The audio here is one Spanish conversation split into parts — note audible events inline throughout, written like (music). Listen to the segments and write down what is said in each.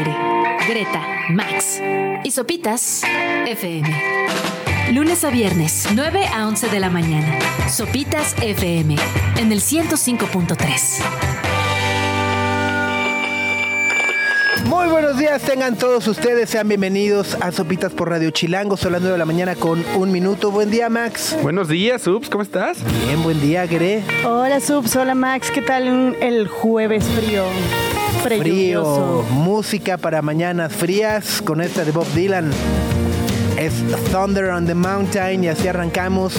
aire. Greta, Max y Sopitas FM. Lunes a viernes, 9 a 11 de la mañana. Sopitas FM en el 105.3. Muy buenos días, tengan todos ustedes, sean bienvenidos a Sopitas por Radio Chilango, son las 9 de la mañana con un minuto. Buen día, Max. Buenos días, Ups, ¿cómo estás? Bien, buen día, Gre. Hola Subs, hola Max, ¿qué tal el jueves frío? Frío, música para mañanas frías con esta de Bob Dylan. Es Thunder on the Mountain y así arrancamos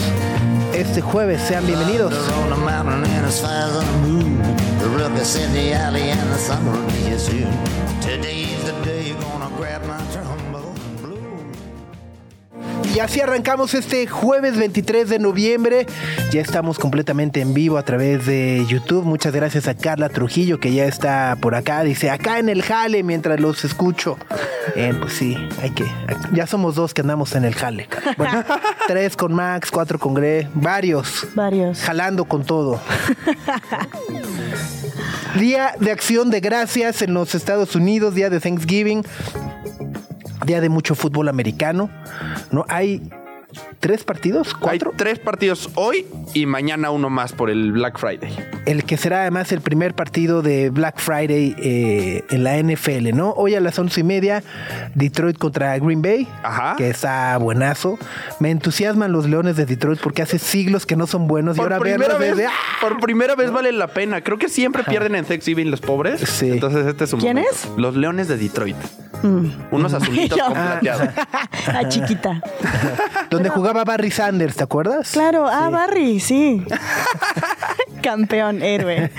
este jueves. Sean bienvenidos. Y así arrancamos este jueves 23 de noviembre. Ya estamos completamente en vivo a través de YouTube. Muchas gracias a Carla Trujillo que ya está por acá. Dice, acá en el jale mientras los escucho. Eh, pues sí, hay que... Ya somos dos que andamos en el jale. Bueno, (laughs) tres con Max, cuatro con Gre, varios. Varios. Jalando con todo. Día de acción de gracias en los Estados Unidos, día de Thanksgiving, día de mucho fútbol americano. ¿No? Hay tres partidos, cuatro. Hay tres partidos hoy y mañana uno más por el Black Friday. El que será además el primer partido de Black Friday eh, en la NFL, ¿no? Hoy a las once y media, Detroit contra Green Bay, Ajá. que está buenazo. Me entusiasman los Leones de Detroit porque hace siglos que no son buenos y Por ahora primera, vez, desde- ¡ah! por primera vez vale la pena. Creo que siempre pierden en Thanksgiving los pobres. Sí. Entonces este es un ¿Quiénes? Los Leones de Detroit. Unos azulitos (laughs) con plateado. (laughs) Ah, chiquita. (laughs) donde jugaba Barry Sanders, ¿te acuerdas? Claro, ah, Barry, sí. (laughs) Campeón, héroe.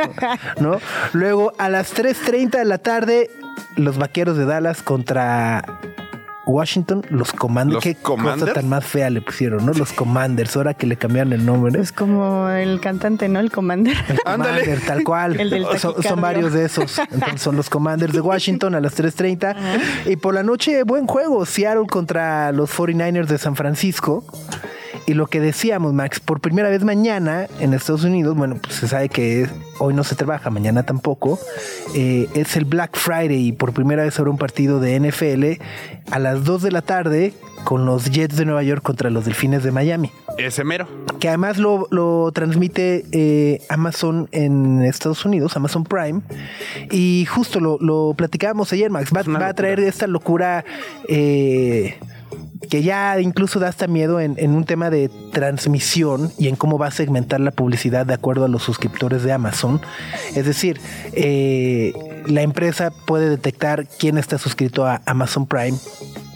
(laughs) ¿no? Luego a las 3.30 de la tarde, los vaqueros de Dallas contra Washington, los Commanders. ¿Los Qué Commanders? cosa tan más fea le pusieron, ¿no? Los Commanders, ahora que le cambiaron el nombre. Es como el cantante, ¿no? El commander. Ándale. Commander, tal cual. (laughs) El del son, varios de esos. Entonces son los Commanders de Washington a las 3.30. (laughs) Y por la noche, buen juego. Seattle contra los 49ers de San Francisco. Y lo que decíamos, Max, por primera vez mañana en Estados Unidos, bueno, pues se sabe que hoy no se trabaja, mañana tampoco, eh, es el Black Friday y por primera vez habrá un partido de NFL a las 2 de la tarde con los Jets de Nueva York contra los Delfines de Miami Ese mero. que además lo, lo transmite eh, Amazon en Estados Unidos, Amazon Prime. Y justo lo, lo platicábamos ayer, Max. Va, va a traer esta locura eh, que ya incluso da hasta miedo en, un tema de transmisión y en cómo va a segmentar la publicidad de acuerdo a los suscriptores de Amazon. Es decir, eh, la empresa puede detectar quién está suscrito a Amazon Prime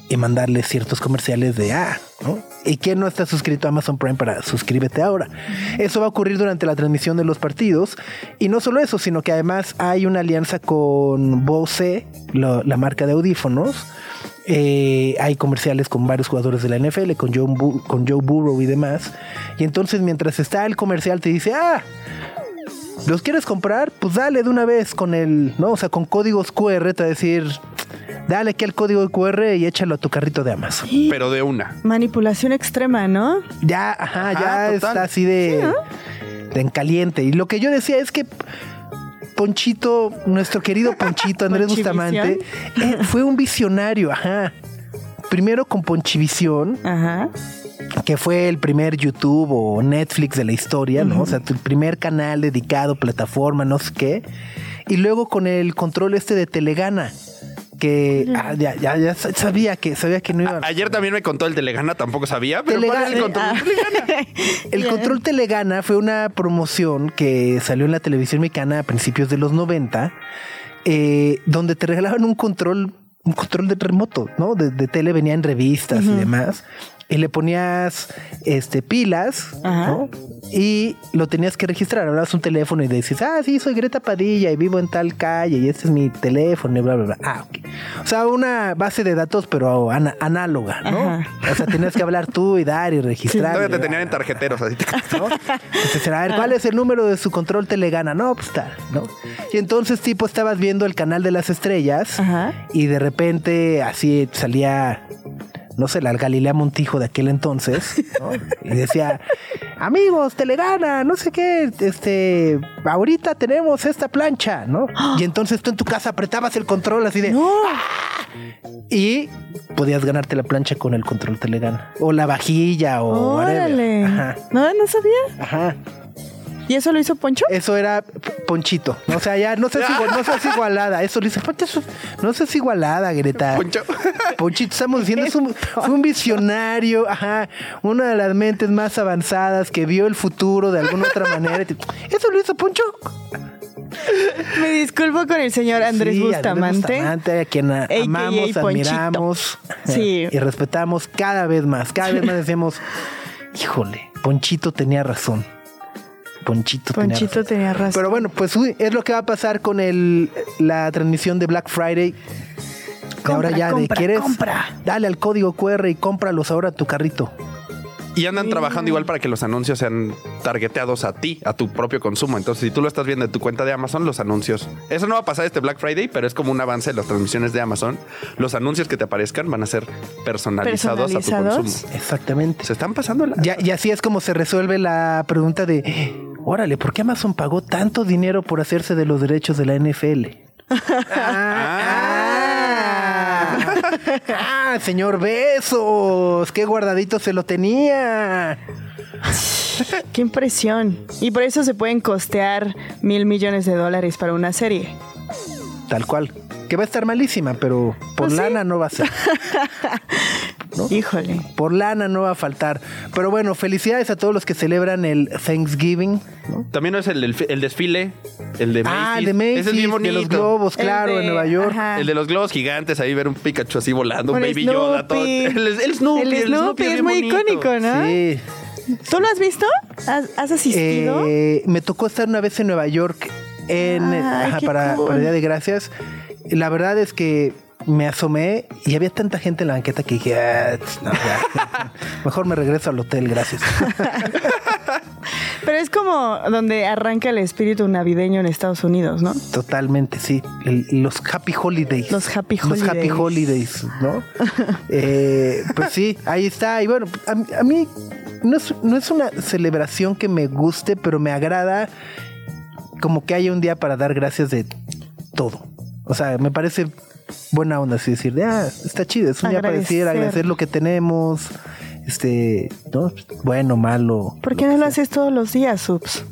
y mandarle ciertos comerciales de ah, ¿no? ¿Y quién no está suscrito a Amazon Prime para suscríbete ahora? Eso va a ocurrir durante la transmisión de los partidos. Y no solo eso, sino que además hay una alianza con Bose, la marca de audífonos. Eh, hay comerciales con varios jugadores de la NFL, con Joe, Bu- con Joe Burrow y demás. Y entonces mientras está el comercial te dice, ah, ¿los quieres comprar? Pues dale de una vez con el, ¿no? O sea, con códigos QR te va a decir, dale aquí el código QR y échalo a tu carrito de Amazon. Pero de una. Manipulación extrema, ¿no? Ya, ajá, Ajá, ya total. está así de, de en caliente. Y lo que yo decía es que Ponchito, nuestro querido Ponchito, (laughs) Andrés. Bustamante, eh, fue un visionario, ajá. Primero con Ponchivisión, Ajá. que fue el primer YouTube o Netflix de la historia, ¿no? O sea, tu primer canal dedicado, plataforma, no sé qué. Y luego con el control este de Telegana, que ah, ya, ya, ya sabía que sabía que no iba A- Ayer también me contó el Telegana, tampoco sabía, pero ¿cuál es el control? Ah. (laughs) El control Telegana fue una promoción que salió en la televisión mexicana a principios de los 90, eh, donde te regalaban un control, un control de remoto, ¿no? De, de tele venía en revistas y demás. Y le ponías este, pilas, Ajá. ¿no? Y lo tenías que registrar. Hablabas un teléfono y decís, ah, sí, soy Greta Padilla y vivo en tal calle y este es mi teléfono y bla, bla, bla. Ah, ok. O sea, una base de datos, pero análoga, ¿no? Ajá. O sea, tenías que hablar tú y dar y registrar. Todavía te y- tenían en tarjeteros, así. (laughs) ¿no? Entonces, a ver, ¿cuál es el número de su control telegana? No, pues tal, ¿no? Y entonces, tipo, estabas viendo el canal de las estrellas Ajá. y de repente así salía, no sé, la Galilea Montijo de aquel entonces, ¿no? Y decía, amigos, Telegana, no sé qué, este, ahorita tenemos esta plancha, ¿no? Y entonces tú en tu casa apretabas el control así de... No. Y podías ganarte la plancha con el control Telegana. O la vajilla o... Órale. Ajá, No, no sabía. ajá. ¿Y eso lo hizo Poncho? Eso era Ponchito. O sea, ya no seas, igual, no seas igualada. Eso dice, "Ponte eso- no seas igualada, Greta. Poncho. (laughs) Ponchito, estamos diciendo, es un, fue un visionario, ajá, una de las mentes más avanzadas que vio el futuro de alguna otra manera. Eso lo hizo Poncho. Me disculpo con el señor Andrés Sí, Bustamante. Bustamante, a quien a- amamos, admiramos Sí. y respetamos cada vez más. Cada vez más decimos, híjole, Ponchito tenía razón. Ponchito, tenía Ponchito razón. tenía razón. Pero bueno, pues uy, es lo que va a pasar con el, la transmisión de Black Friday. Compra, ahora ya compra, de quieres, compra. dale al código QR y cómpralos ahora a tu carrito. Y andan trabajando igual para que los anuncios sean targeteados a ti, a tu propio consumo. Entonces, si tú lo estás viendo en tu cuenta de Amazon, los anuncios. Eso no va a pasar este Black Friday, pero es como un avance de las transmisiones de Amazon. Los anuncios que te aparezcan van a ser personalizados, a tu consumo. Exactamente. Se están pasando la. Ya, y así es como se resuelve la pregunta de, órale, ¿por qué Amazon pagó tanto dinero por hacerse de los derechos de la NFL? (laughs) ah, ah, señor Besos, qué guardadito se lo tenía. Qué impresión. Y por eso se pueden costear mil millones de dólares para una serie. Tal cual. Que va a estar malísima, pero por Pues sí. lana no va a ser. (laughs) Híjole. Por lana no va a faltar. Pero bueno, felicidades a todos los que celebran el Thanksgiving. ¿no? También es el, el, el desfile, el de Macy's. Ah, el de Macy's, Ese es bien de los bonito. globos, claro, de- en Nueva York. ajá. El de los globos gigantes, ahí ver un Pikachu así volando, un Baby Yoda, todo. El, el Snoopy, El el Snoopy es muy bonito. icónico, ¿no? Sí. ¿Tú lo has visto? ¿Has, has asistido? Eh, me tocó estar una vez en Nueva York en, Ay, ajá, qué para, cool. para el Día de Gracias. La verdad es que me asomé y había tanta gente en la banqueta que dije, "Ah, no, (laughs) mejor me regreso al hotel, gracias. Pero es como donde arranca el espíritu navideño en Estados Unidos, ¿no? Totalmente, sí. El- los Happy Holidays. Los Happy Los Happy Holidays. Holidays, ¿no? (laughs) Eh, pues sí, ahí está. Y bueno, a, mí- a mí no es, no es una celebración que me guste, pero me agrada como que haya un día para dar gracias de todo. O sea, me parece buena onda así decir, de, ah, está chido, es un día para decir, Agradecer. agradecer lo que tenemos, este, ¿no? Bueno, malo. ¿Por qué no lo haces todos los días, Subs?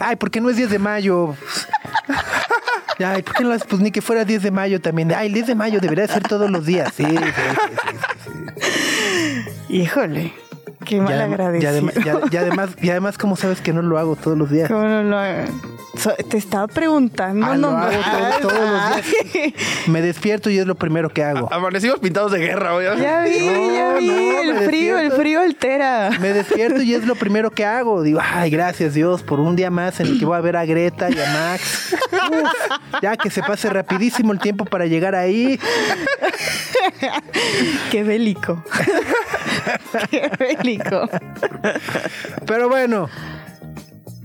Ay, ¿por qué no es 10 de mayo? (laughs) Ay, ¿por qué no lo haces? Pues ni que fuera 10 de mayo también. Ay, el 10 de mayo debería ser todos los días. Sí, sí, sí, sí. Híjole, qué mal Y agradecido. adem- y ad- y además, y además, ¿cómo sabes que no lo hago todos los días? ¿Cómo no lo So- Te estaba preguntando. Ah, lo nomás. hago todo- todos los Ay. Me despierto y es lo primero que hago. Amanecimos pintados de guerra, güey. Ya vi, No, ya vi. no, el frío, el frío altera. Me despierto y es lo primero que hago. Digo, ay, gracias Dios por un día más en el que voy a ver a Greta y a Max. Uf, ya que se pase rapidísimo el tiempo para llegar ahí. (laughs) Qué bélico. (laughs) Qué bélico. Pero bueno,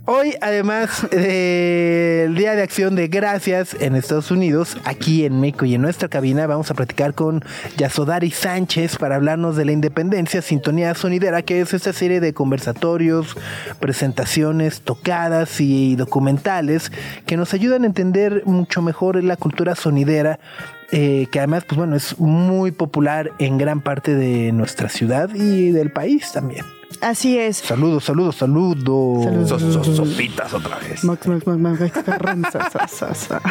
hoy además del Día de Acción de Gracias en Estados Unidos, aquí en México y en nuestra cabina vamos a platicar con Yasodari Sánchez para hablarnos de la independencia Sintonía Sonidera, que es esta serie de conversatorios, presentaciones, tocadas y documentales que nos ayudan a entender mucho mejor la cultura sonidera eh, que además, pues bueno, es muy popular en gran parte de nuestra ciudad y del país también. Así es. Saludos, saludos, saludos. Saludos. So- so- sopitas otra vez. Max, Max, Max, Max, Max Carranza, sa.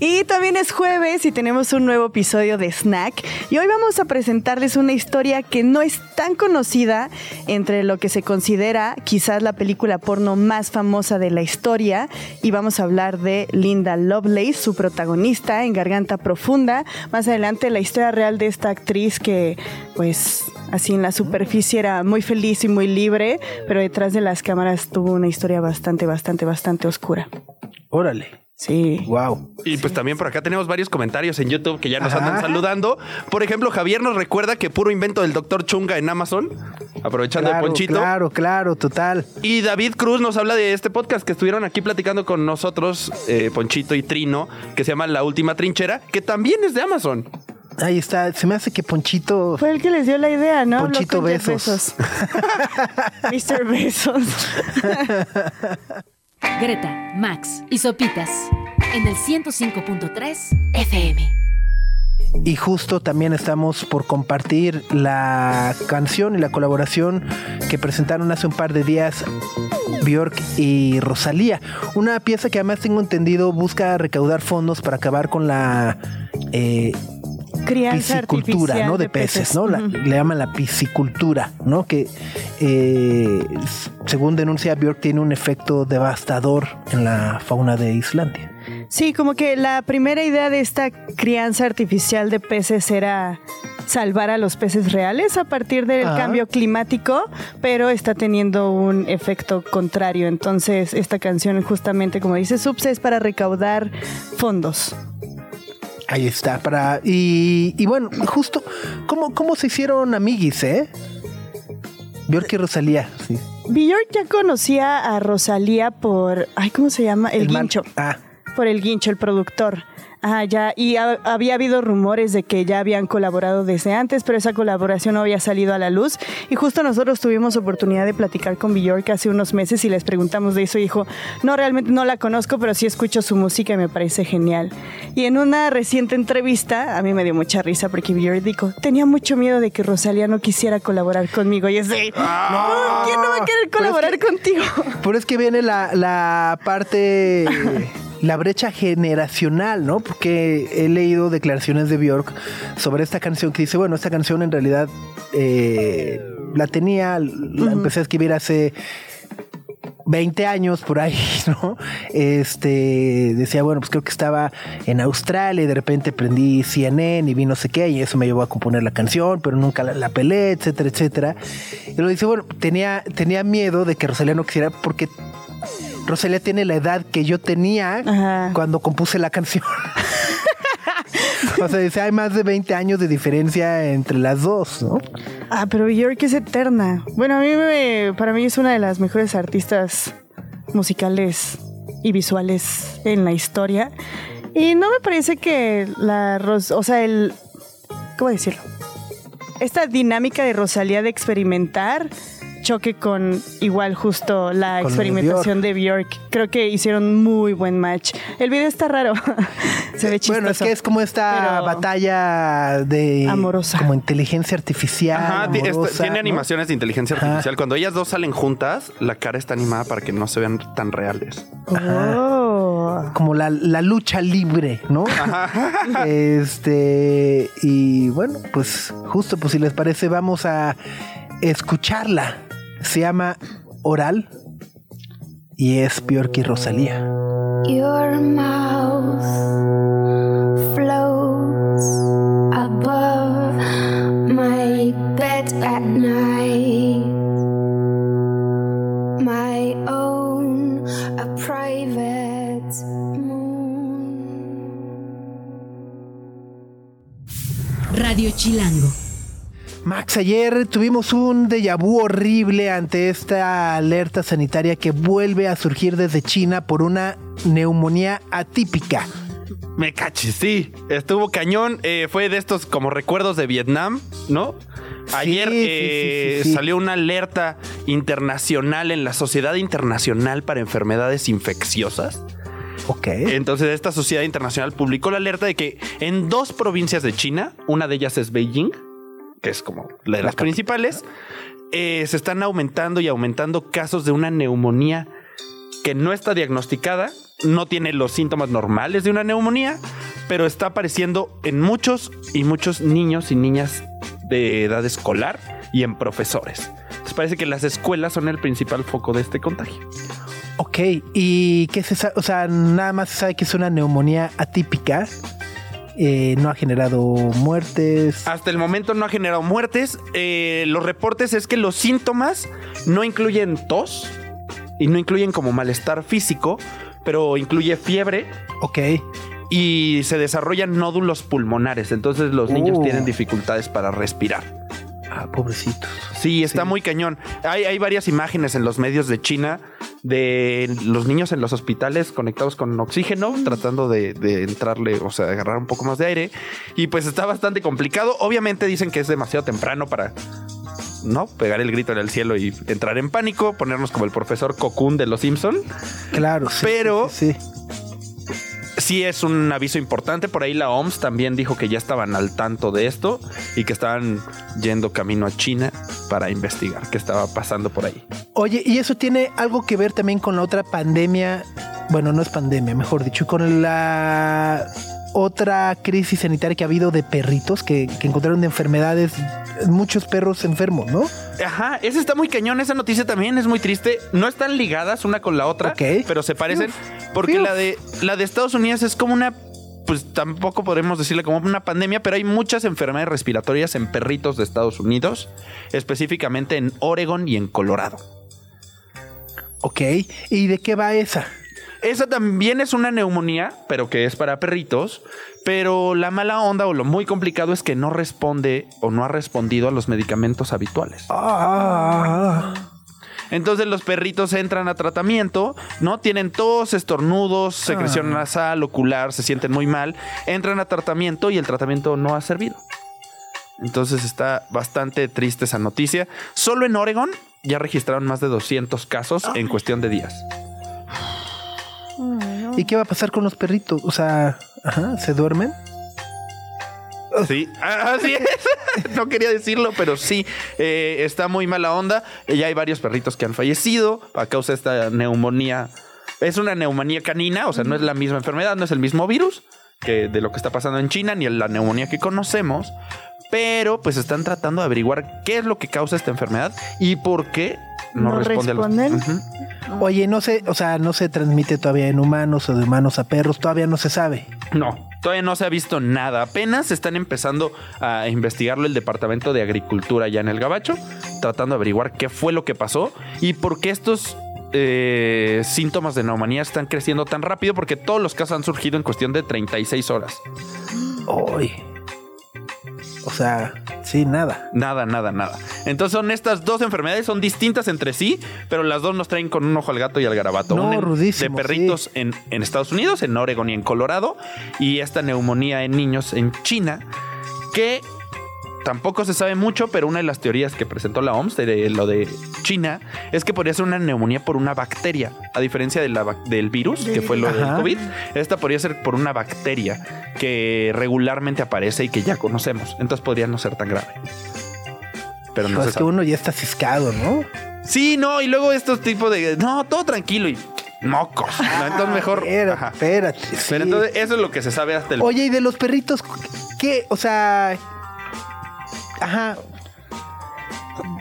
y también es jueves y tenemos un nuevo episodio de Snack. Y hoy vamos a presentarles una historia que no es tan conocida entre lo que se considera quizás la película porno más famosa de la historia. Y vamos a hablar de Linda Lovelace, su protagonista en Garganta Profunda. Más adelante la historia real de esta actriz que pues así en la superficie era muy feliz y muy libre, pero detrás de las cámaras tuvo una historia bastante, bastante, bastante oscura. Órale. Sí. Wow. Y pues también por acá tenemos varios comentarios en YouTube que ya nos Ajá. andan saludando. Por ejemplo, Javier nos recuerda que puro invento del doctor Chunga en Amazon, aprovechando Claro, el ponchito. claro, claro, total. Y David Cruz nos habla de este podcast que estuvieron aquí platicando con nosotros, eh, Ponchito y Trino, que se llama La Última Trinchera, que también es de Amazon. Ahí está. Se me hace que Ponchito. Fue el que les dio la idea, ¿no? Ponchito Besos. Mr. Besos. (laughs) (laughs) Greta, Max y Sopitas en el 105.3 FM. Y justo también estamos por compartir la canción y la colaboración que presentaron hace un par de días Bjork y Rosalía. Una pieza que además tengo entendido busca recaudar fondos para acabar con la eh, Crianza piscicultura, ¿no? De, peces, ¿no? La- le llaman la piscicultura, ¿no? Que eh, según denuncia Bjork tiene un efecto devastador en la fauna de Islandia. Sí, como que la primera idea de esta crianza artificial de peces era salvar a los peces reales a partir del Ajá. cambio climático, pero está teniendo un efecto contrario. Entonces, esta canción justamente, como dice Subs, es para recaudar fondos. Ahí está, para. Y, y bueno, justo, ¿cómo, ¿cómo se hicieron amiguis, eh? Bjork y Rosalía, sí. Björk ya conocía a Rosalía por, ay, ¿cómo se llama? El, man- guincho. Ah, Por el guincho, el productor. Ah, ya, y ha- había habido rumores de que ya habían colaborado desde antes, pero esa colaboración no había salido a la luz. Y justo nosotros tuvimos oportunidad de platicar con Bjork hace unos meses y les preguntamos de eso y dijo, no, realmente no la conozco, pero sí escucho su música y me parece genial. Y en una reciente entrevista, a mí me dio mucha risa porque Bjork dijo, tenía mucho miedo de que Rosalía no quisiera colaborar conmigo. Y es de, no, ¿quién no va a querer colaborar contigo? pero es que viene la, la parte, (laughs) la brecha generacional, ¿no? Porque he leído declaraciones de Bjork sobre esta canción que dice, bueno, esta canción en realidad eh, la tenía, la empecé a escribir hace 20 años por ahí, (laughs) ¿no? Este decía, bueno, pues creo que estaba en Australia y de repente prendí CNN y vi no sé qué, y eso me llevó a componer la canción, pero nunca la, la pelé, etcétera, etcétera. Y lo dice, bueno, tenía, tenía miedo de que Rosalía no quisiera, porque Rosalía tiene la edad que yo tenía Ajá. cuando compuse la canción. (laughs) o sea, dice, hay más de 20 años de diferencia entre las dos, ¿no? Ah, pero Björk es eterna. Bueno, a mí me, para mí es una de las mejores artistas musicales y visuales en la historia. Y no me parece que la Ros- o sea, el ¿cómo decirlo? Esta dinámica de Rosalía de experimentar choque con igual justo la Con experimentación de Björk. Creo que hicieron muy buen match. El video está raro. (laughs) Se ve chistoso. Bueno, es que es como esta pero- batalla de Amorosa. como inteligencia artificial. Ajá, tiene ¿no? animaciones de inteligencia Ajá. artificial. Cuando ellas dos salen juntas, la cara está animada para que no se vean tan reales. Oh. Como la, la lucha libre, ¿no? (laughs) Este, y bueno, pues justo, pues si les parece, vamos a escucharla. Se llama Oral y es Bjork y Rosalía. Your mouth floats above my bed at night. My own, a private moon. Radio Chilango. Max, ayer tuvimos un déjà vu horrible ante esta alerta sanitaria que vuelve a surgir desde China por una neumonía atípica. Me caches, sí. Estuvo cañón. eh, fue de estos como recuerdos de Vietnam, ¿no? Ayer Sí, eh, sí, sí, sí. salió una alerta internacional en la Sociedad Internacional para Enfermedades Infecciosas. Ok. Entonces, esta sociedad internacional publicó la alerta de que en dos provincias de China, una de ellas es Beijing, que es como la de las principales, eh, se están aumentando y aumentando casos de una neumonía que no está diagnosticada, no tiene los síntomas normales de una neumonía, pero está apareciendo en muchos y muchos niños y niñas de edad escolar y en profesores. Entonces parece que las escuelas son el principal foco de este contagio. Ok, ¿y qué se sabe? O sea, nada más se sabe que es una neumonía atípica. Eh, no ha generado muertes. Hasta el momento no ha generado muertes. Eh, los reportes es que los síntomas no incluyen tos y no incluyen como malestar físico, pero incluye fiebre Ok. y se desarrollan nódulos pulmonares. Entonces los niños Oh. tienen dificultades para respirar. Ah, pobrecitos. Sí, está Sí. muy cañón. Hay, hay varias imágenes en los medios de China de los niños en los hospitales conectados con oxígeno, tratando de, de entrarle, o sea, de agarrar un poco más de aire. Y pues está bastante complicado. Obviamente dicen que es demasiado temprano para ¿no? Pegar el grito en el cielo y entrar en pánico, ponernos como el profesor Cocoon de los Simpson. Claro, sí. Pero- sí, sí. Sí es un aviso importante. Por ahí la OMS también dijo que ya estaban al tanto de esto y que estaban yendo camino a China para investigar qué estaba pasando por ahí. Oye, y eso tiene algo que ver también con la otra pandemia. Bueno, no es pandemia, mejor dicho, con la otra crisis sanitaria que ha habido de perritos que, que encontraron enfermedades, muchos perros enfermos, ¿no? Ajá, esa está muy cañón. Esa noticia también es muy triste. No están ligadas una con la otra, Ok. pero se parecen. Uf. Porque Uf. la de, la de Estados Unidos es como una. Pues tampoco podemos decirle como una pandemia, pero hay muchas enfermedades respiratorias en perritos de Estados Unidos, específicamente en Oregon y en Colorado. Ok, ¿y de qué va esa? Esa también es una neumonía, pero que es para perritos. Pero la mala onda o lo muy complicado es que no responde o no ha respondido a los medicamentos habituales. Ah, Entonces los perritos entran a tratamiento, ¿no? Tienen tos, estornudos, secreción nasal, ocular, se sienten muy mal. Entran a tratamiento y el tratamiento no ha servido. Entonces está bastante triste esa noticia. Solo en Oregon ya registraron más de 200 casos en cuestión de días. ¿Y qué va a pasar con los perritos? O sea, ajá, ¿se duermen? Sí, así es. (laughs) No quería decirlo, pero sí, eh, está muy mala onda. Ya hay varios perritos que han fallecido a causa de esta neumonía. Es una neumonía canina, o sea, no es la misma enfermedad, no es el mismo virus que de lo que está pasando en China, ni la neumonía que conocemos. Pero pues están tratando de averiguar qué es lo que causa esta enfermedad y por qué no, ¿No responde a los- responden? Oye, no se, o sea, no se transmite todavía en humanos o de humanos a perros, todavía no se sabe. No, todavía no se ha visto nada. Apenas están empezando a investigarlo el Departamento de Agricultura ya en el Gabacho, tratando de averiguar qué fue lo que pasó y por qué estos eh, síntomas de neumonía están creciendo tan rápido, porque todos los casos han surgido en cuestión de 36 horas. Uy. O sea, sí, nada. Nada, nada, nada. Entonces son estas dos enfermedades, son distintas entre sí, pero las dos nos traen con un ojo al gato y al garabato. No, en- rudísimo, de perritos en, en Estados Unidos, en Oregon y en Colorado, y esta neumonía en niños en China, que tampoco se sabe mucho, pero una de las teorías que presentó la OMS de lo de China es que podría ser una neumonía por una bacteria, a diferencia de la bac- del virus, que fue lo del. COVID. Esta podría ser por una bacteria que regularmente aparece y que ya conocemos. Entonces podría no ser tan grave. Pero no es que uno ya está ciscado, ¿no? Sí, no, y luego estos tipos de. No, todo tranquilo y mocos. ¿no? Entonces mejor. Espérate, ajá. espérate. sí. Pero entonces eso es lo que se sabe hasta el. Oye, y de los perritos, ¿qué? O sea, ajá.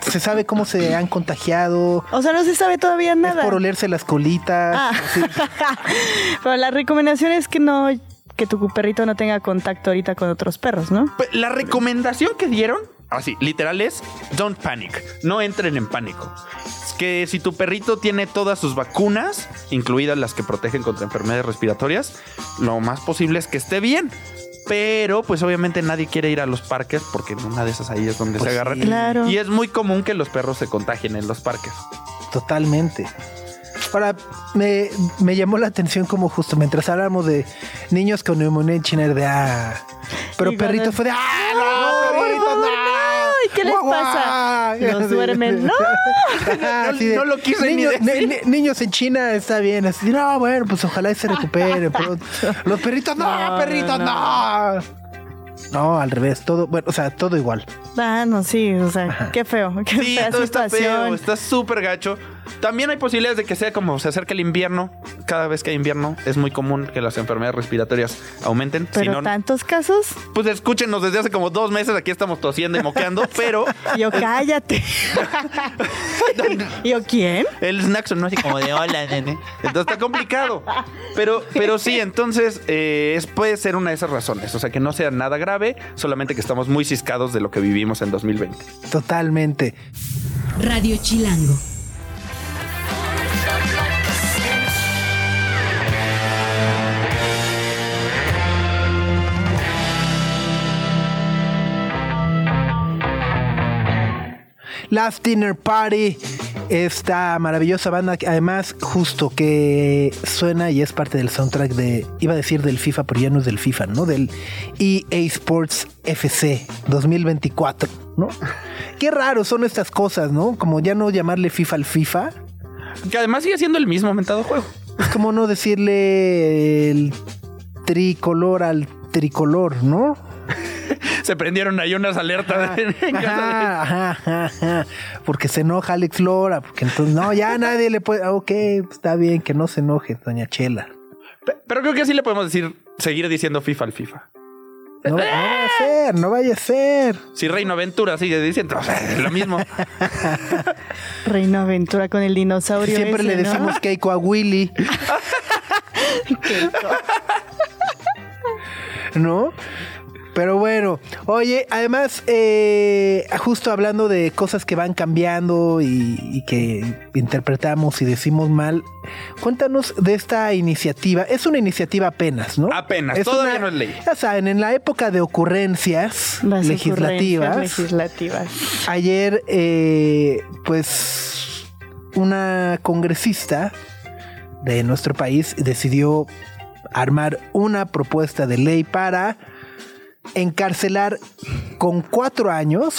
¿Se sabe cómo se han contagiado? O sea, no se sabe todavía ¿Es nada. por olerse las colitas? Ah. Sí. (laughs) Pero la recomendación es que no, que tu perrito no tenga contacto ahorita con otros perros, ¿no? La recomendación que dieron, así, literal es: don't panic. No entren en pánico. Es que si tu perrito tiene todas sus vacunas, incluidas las que protegen contra enfermedades respiratorias, lo más posible es que esté bien. Pero, pues obviamente nadie quiere ir a los parques porque en una de esas ahí es donde Pues se agarran. sí. Claro. Y es muy común que los perros se contagien en los parques. Totalmente. Ahora, me, me llamó la atención como justo mientras hablamos de niños con neumonía en China, de ah. Pero perritos fue de ah, no, perritos, no. Ay, ¿qué les Guau, pasa? guau. Nos duermen. (laughs) No. Así de, no lo quise ni niños, decir. ni- ni- niños en China está bien. Así, no, bueno, pues ojalá y se (laughs) recuperen. pero los perritos, no, No, perritos, no. no. al revés, todo, bueno, o sea, todo igual. Ah, no, sí, o sea, qué feo. Qué Sí, fea todo está feo, situación. está súper gacho. También hay posibilidades de que sea como se acerca el invierno. Cada vez que hay invierno es muy común que las enfermedades respiratorias aumenten. Si Pero no, tantos casos. pues escúchenos desde hace como dos meses. Aquí estamos tosiendo y moqueando, (laughs) pero Yo, cállate. (laughs) Yo, ¿quién? el snack sonó así como de hola, nene. Entonces está complicado. Pero, pero sí, entonces eh, es, puede ser una de esas razones. O sea, que no sea nada grave, solamente que estamos muy ciscados de lo que vivimos en 2020. Totalmente. Radio Chilango. Last Dinner Party. esta maravillosa banda, que además, justo que suena y es parte del soundtrack de, iba a decir del FIFA, pero ya no es del FIFA, ¿no? Del EA Sports FC 2024, ¿no? Qué raro son estas cosas, ¿no? Como ya no llamarle FIFA al FIFA, Que además sigue siendo el mismo mentado juego. es como no decirle el tricolor al tricolor, ¿no? (laughs) Se prendieron ahí unas alertas en, en casa de- Ajá, ajá, ajá, ajá. Porque se enoja Alex Lora, porque entonces no, ya nadie le puede. ah, Ok, está bien que no se enoje, doña Chela. Pe- Pero creo que sí le podemos decir, seguir diciendo FIFA al FIFA. No, no vaya a ser, no vaya a ser. Si Reino Aventura sigue diciendo o sea, es lo mismo. (laughs) Reino Aventura con el dinosaurio. Siempre ese, le ¿no? decimos Keiko a Willy, (laughs) Keiko. ¿no? Pero bueno, oye, además, eh, justo hablando de cosas que van cambiando y, y que interpretamos y decimos mal, cuéntanos de esta iniciativa. Es una iniciativa apenas, ¿no? Apenas, todavía no es ley. Ya saben, en la época de ocurrencias Las legislativas, ocurrencias legislativas. ayer, eh, pues, una congresista de nuestro país decidió armar una propuesta de ley para encarcelar con cuatro años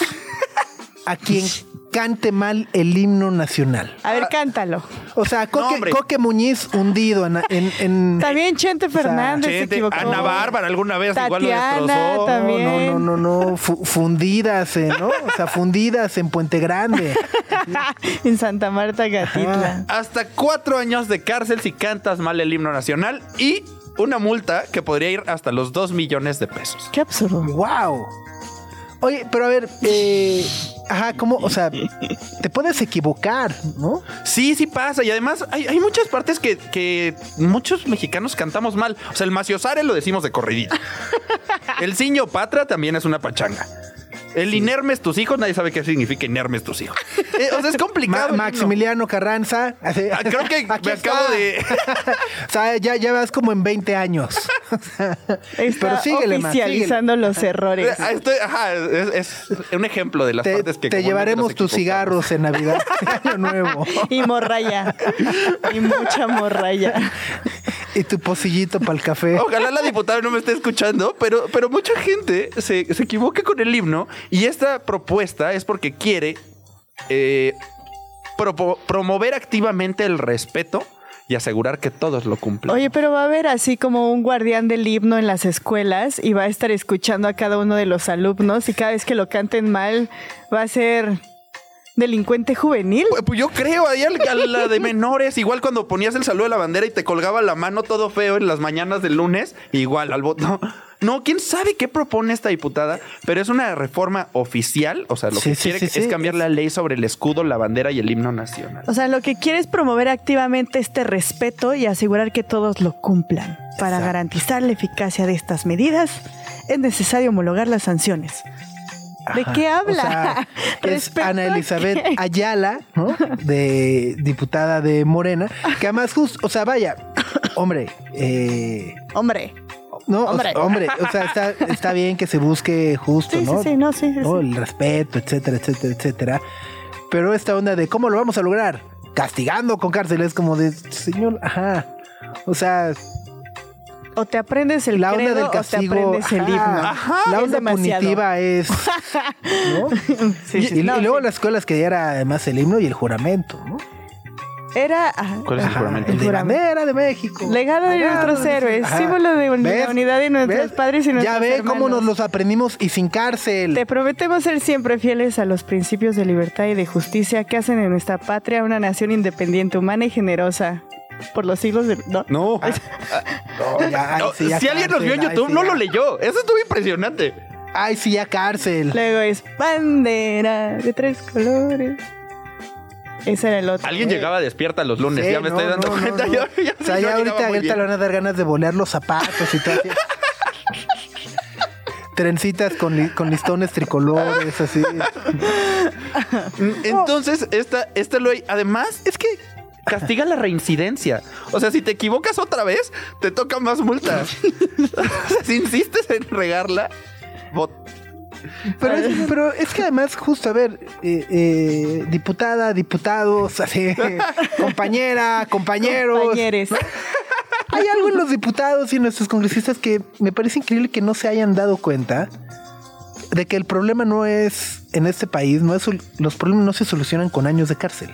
a quien cante mal el himno nacional. A ver, cántalo. O sea, Coque, Muñiz hundido en... en- en- También Chente Fernández se Chente, equivocó. Ana Bárbara alguna vez igual lo Tatiana destrozó. también. No, no, no, no, fu- fundidas, ¿no? O sea, fundidas en Puente Grande. (laughs) en Santa Marta, Gatitla. Hasta cuatro años de cárcel si cantas mal el himno nacional y una multa que podría ir hasta los dos millones de pesos. Qué absurdo. ¡Wow! Oye, pero a ver, eh, ajá, ¿cómo? O sea, te puedes equivocar, ¿no? Sí, sí pasa. Y además hay, hay muchas partes que, que muchos mexicanos cantamos mal. O sea, el maciosare lo decimos de corridito. (laughs) el ciño patra también es una pachanga. El inermes tus hijos, nadie sabe qué significa inermes tus hijos. (laughs) Eh, o sea, es complicado. Maximiliano Carranza. así- Ah, creo que (laughs) me está. acabo de- (laughs) o sea, ya, ya vas como en 20 años. Está Pero síguele, ma, oficializando los errores. Ah, estoy- ajá, es, es un ejemplo de las Te, partes que te llevaremos tus cigarros en Navidad, Año Nuevo. Y morraya. Y mucha morraya. Y tu pocillito para el café. (laughs) Ojalá la diputada no me esté escuchando, pero, pero mucha gente se, se equivoca con el himno y esta propuesta es porque quiere eh, promover activamente el respeto y asegurar que todos lo cumplan. Oye, pero va a haber así como un guardián del himno en las escuelas y va a estar escuchando a cada uno de los alumnos y cada vez que lo canten mal va a ser delincuente juvenil. Pues, pues yo creo, ahí al- a la de menores, igual cuando ponías el saludo de la bandera y te colgaba la mano todo feo en las mañanas del lunes, igual al voto. No, no, quién sabe qué propone esta diputada, pero es una reforma oficial, o sea, lo Sí, que sí, quiere sí, es sí. cambiar la ley sobre el escudo, la bandera y el himno nacional. O sea, lo que quiere es promover activamente este respeto y asegurar que todos lo cumplan. Para Exacto. garantizar la eficacia de estas medidas, es necesario homologar las sanciones. ¿De Ajá. qué habla? O sea, (laughs) es ¿Respecto Ana Elizabeth? Ayala, ¿no? De diputada de Morena, que además justo, o sea, vaya, hombre, eh, Hombre. no, o Hombre. sea, hombre, o sea, está, está bien que se busque justo, Sí, sí, ¿no? sí, no, sí, sí, ¿no? sí. El respeto, etcétera, etcétera, etcétera. Pero esta onda de cómo lo vamos a lograr, castigando con cárcel, es como de, señor, ajá. O sea, O te aprendes el la onda credo del o te castigo, aprendes el ajá, himno. la Es onda demasiado. punitiva es, (laughs) ¿no? Sí, y, sí, y- no, y luego sí. las escuelas que ya era además el himno y el juramento, ¿no? Era ajá, ¿Cuál es el Ajá, juramento? El de juramento. bandera de México. Legado de nuestros héroes, símbolo de la unidad de nuestros padres y Ya nuestros ve cómo nos los aprendimos y sin cárcel. Te prometemos ser siempre fieles a los principios de libertad y de justicia que hacen de nuestra patria una nación independiente, humana y generosa. Por los siglos de... No. No. (laughs) No, ya, ay, No, sí, ya si alguien nos vio en ay, YouTube, sí, no lo leyó. Eso estuvo impresionante. Ay, sí, ya cárcel. Luego es bandera de tres colores. Ese era el otro. Alguien llegaba despierta los lunes, Sí, ya me no, estoy dando cuenta. no. Yo, yo- o sea, ya ahorita a bien. le van a dar ganas de volear los zapatos y todo. así. (laughs) Trencitas con, li- con listones tricolores, así. Entonces, esta, esta ley, además, es que castiga la reincidencia. O sea, si te equivocas otra vez, te toca más multas. o sea, si insistes en regarla, bot- Pero es, pero es que además, justo, a ver, eh, eh, diputada, diputados, (laughs) así, compañera, compañeros. Compañeros. Hay algo en los diputados y en nuestros congresistas que me parece increíble que no se hayan dado cuenta de que el problema no es en este país, no es los problemas no se solucionan con años de cárcel.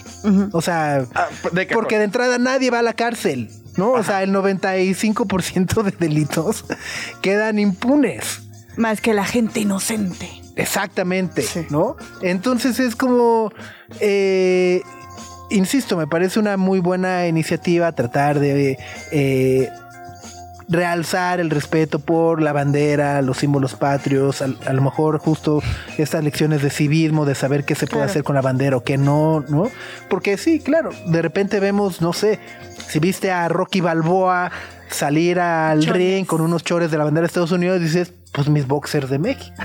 O sea, Ah, ¿de qué porque de entrada nadie va a la cárcel, ¿no? O sea, el 95% de delitos (laughs) quedan impunes. Más que la gente inocente. Exactamente, Sí. ¿no? Entonces es como, eh, insisto, me parece una muy buena iniciativa tratar de eh, realzar el respeto por la bandera, los símbolos patrios, al- a, lo mejor justo estas lecciones de civismo, de saber qué se puede Claro. hacer con la bandera o qué no, ¿no? Porque sí, claro, de repente vemos, no sé, si viste a Rocky Balboa salir al Chores. ring con unos chores de la bandera de Estados Unidos, dices, pues mis boxers de México. (laughs)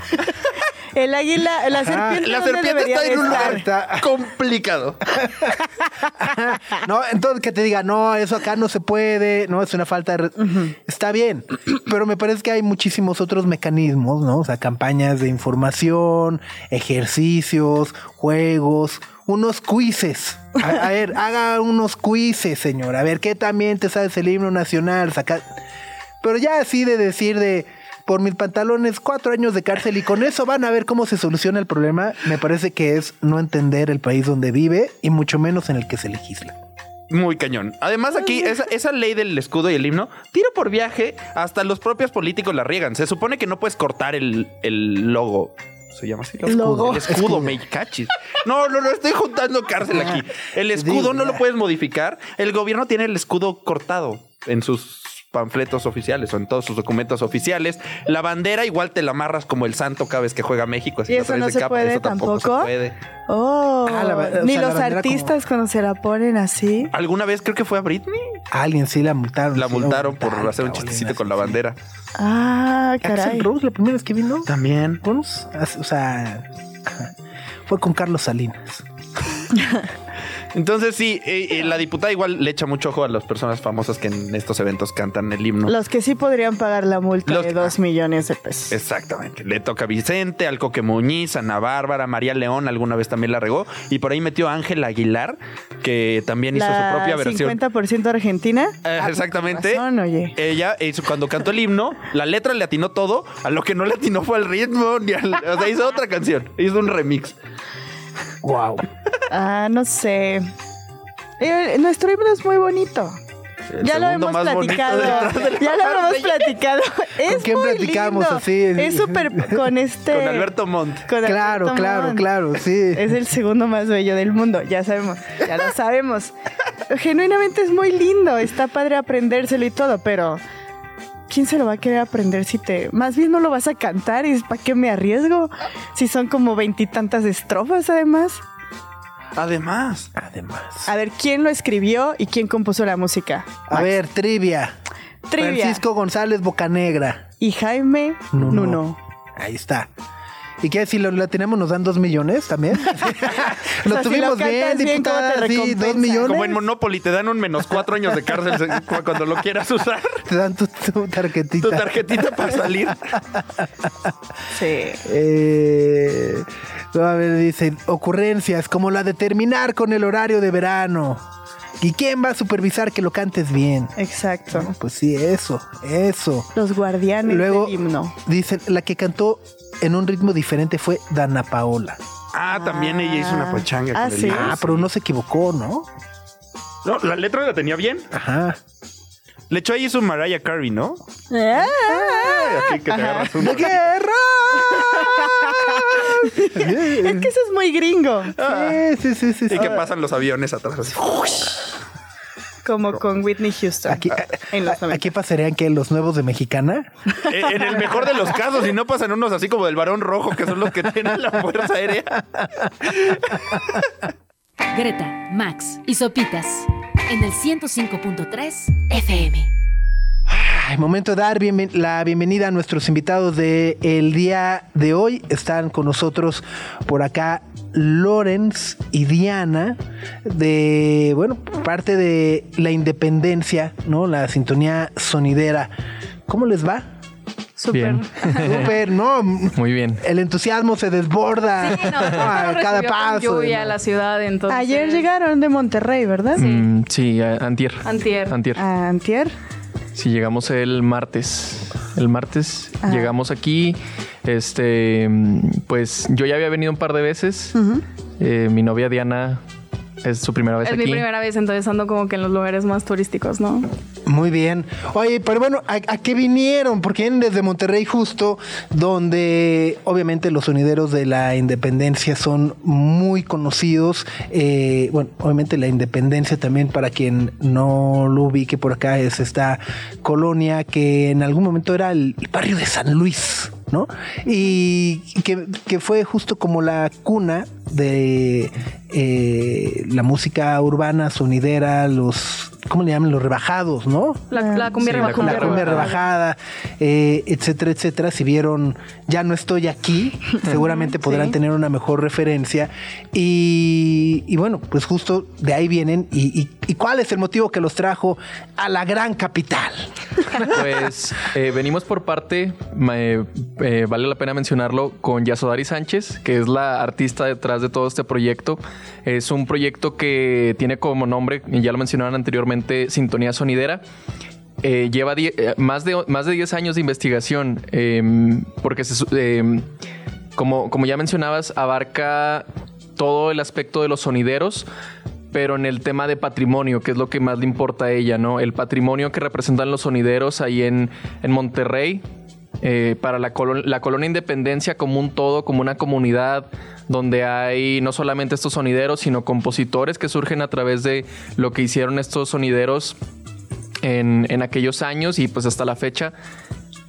El águila, la Ajá. serpiente. La ¿dónde serpiente está en un lugar complicado. (laughs) no, entonces que te diga, no, eso acá no se puede, no, es una falta de... re- Está bien, pero me parece que hay muchísimos otros mecanismos, ¿no? O sea, campañas de información, ejercicios, juegos, unos quizzes. A, a ver, (laughs) haga unos quizzes, señor. A ver, ¿qué también te sabes el himno nacional? Saca... Pero ya así de decir de... Por mis pantalones, cuatro años de cárcel y con eso van a ver cómo se soluciona el problema. Me parece que es no entender el país donde vive y mucho menos en el que se legisla. Muy cañón. Además, aquí, esa, esa ley del escudo y el himno, tiro por viaje, hasta los propios políticos la riegan. Se supone que no puedes cortar el, el logo. Se llama así. El logo. El escudo, Escudo. me cachis. No, no, no, estoy juntando cárcel aquí. El (laughs) escudo no lo puedes modificar. El gobierno tiene el escudo cortado en sus panfletos oficiales o en todos sus documentos oficiales. La bandera igual te la amarras como el santo cada vez que juega México. así ¿Y eso no se capa. puede Eso tampoco, tampoco? se puede. Oh, Ah, la ni sea, los artistas cuando se la ponen así. Alguna vez creo que fue a Britney. Alguien sí la multaron. La sí, multaron por hacer un chistecito con la sí. bandera. Ah, caray. Axel Rose, la primera vez que vino. También. Bonus, o sea, (laughs) fue con Carlos Salinas. (laughs) Entonces sí, eh, eh, la diputada igual le echa mucho ojo a las personas famosas que en estos eventos cantan el himno. Los que sí podrían pagar la multa Los- de dos millones de pesos. Exactamente. Le toca a Vicente, al Coque Muñiz, Ana Bárbara, María León, alguna vez también la regó. Y por ahí metió a Ángela Aguilar, que también hizo su propia versión. 50% argentina. Eh, Ah, exactamente. razón, oye. Ella hizo, cuando cantó el himno, la letra le atinó todo, a lo que no le atinó fue al ritmo, ni al, o sea, hizo otra canción, hizo un remix. Wow. Ah, no sé. Eh, nuestro himno es muy bonito. El ya lo hemos platicado. Ya lo hemos platicado. Es quién muy platicamos lindo. así? Es súper con este. Con Alberto Montt. con Claro, Alberto claro, Montt. claro, sí. Es el segundo más bello del mundo, ya sabemos, ya lo sabemos. Genuinamente es muy lindo, está padre aprendérselo y todo, pero ¿quién se lo va a querer aprender si te... Más bien no lo vas a cantar y ¿para qué me arriesgo? Si son como veintitantas estrofas además. Además, Además. A ver, ¿quién lo escribió y quién compuso la música? A ver, trivia. Trivia. Francisco González Bocanegra. Y Jaime Nuno. Nuno. Ahí está. ¿Y qué? Si lo, lo tenemos, nos dan dos millones también. lo (laughs) O sea, (laughs) si tuvimos lo bien, cantas bien, ¿cómo te diputada. Sí, dos millones. como en Monopoly, te dan un menos cuatro años de cárcel cuando lo quieras usar. (laughs) Te dan tu, tu tarjetita. Tu tarjetita para salir. Sí. Eh, a ver, dice, ocurrencias como la de terminar con el horario de verano. ¿Y quién va a supervisar que lo cantes bien? Exacto. No, pues sí, eso, eso. Los guardianes Luego del himno. dicen, la que cantó en un ritmo diferente fue Dana Paola. Ah, también ella hizo una pachanga. Ah, el sí. Ah, pero no se equivocó, ¿no? No, la letra la tenía bien. Ajá. Le echó ahí su Mariah Carey, ¿no? Ah. Aquí que te agarras. (laughs) Es que eso es muy gringo. Sí, sí, sí, sí. Y que pasan los aviones atrás. así. Como con Whitney Houston. Aquí, en los 90. aquí pasarían que los nuevos de Mexicana. Eh, En el mejor de los casos, y no pasan unos así como del varón rojo, que son los que tienen la fuerza aérea. Greta, Max y Sopitas en el 105.3 FM. Ay, momento de dar bienven- la bienvenida a nuestros invitados de el día de hoy. Están con nosotros por acá Lorenz y Diana de, bueno, parte de la independencia, ¿no? La sintonía sonidera. ¿Cómo les va? Súper. (laughs) Súper, ¿no? Muy bien. El entusiasmo se desborda Sí, no, (laughs) a cada paso. lluvia a la ciudad, entonces. Ayer llegaron de Monterrey, ¿verdad? Mm, sí, a- antier. Antier. Antier. Antier. Sí, llegamos el martes. El martes Ah. llegamos aquí. Este, pues yo ya había venido un par de veces. Eh, mi novia Diana es su primera vez Es aquí. mi primera vez, entonces ando como que en los lugares más turísticos, ¿no? Muy bien. Oye, pero bueno, ¿a, a qué vinieron? Porque vienen desde Monterrey justo, donde obviamente los sonideros de la independencia son muy conocidos. Eh, bueno, obviamente la independencia también, para quien no lo ubique por acá, es esta colonia que en algún momento era el barrio de San Luis. ¿no? Y que, que fue justo como la cuna de eh, la música urbana, sonidera, los, ¿cómo le llaman? Los rebajados, ¿no? La, la cumbia Sí, la rebajada. la cumbia rebajada, eh, etcétera, etcétera. Si vieron Ya no estoy aquí, (laughs) seguramente podrán Sí. tener una mejor referencia. Y, y bueno, pues justo de ahí vienen. Y, y- y cuál es el motivo que los trajo a la gran capital? (laughs) Pues eh, venimos por parte, me- eh, vale la pena mencionarlo, con Yasodari Sánchez, que es la artista detrás de todo este proyecto. Es un proyecto que tiene como nombre, ya lo mencionaron anteriormente, Sintonía Sonidera. Eh, lleva eh, más, de, más de 10 años de investigación, eh, porque eh, como, como ya mencionabas, abarca todo el aspecto de los sonideros, pero en el tema de patrimonio, que es lo que más le importa a ella, ¿no? El patrimonio que representan los sonideros ahí en, en Monterrey, eh, para la, la colonia Independencia como un todo, como una comunidad donde hay no solamente estos sonideros, sino compositores que surgen a través de lo que hicieron estos sonideros en, en aquellos años y pues hasta la fecha.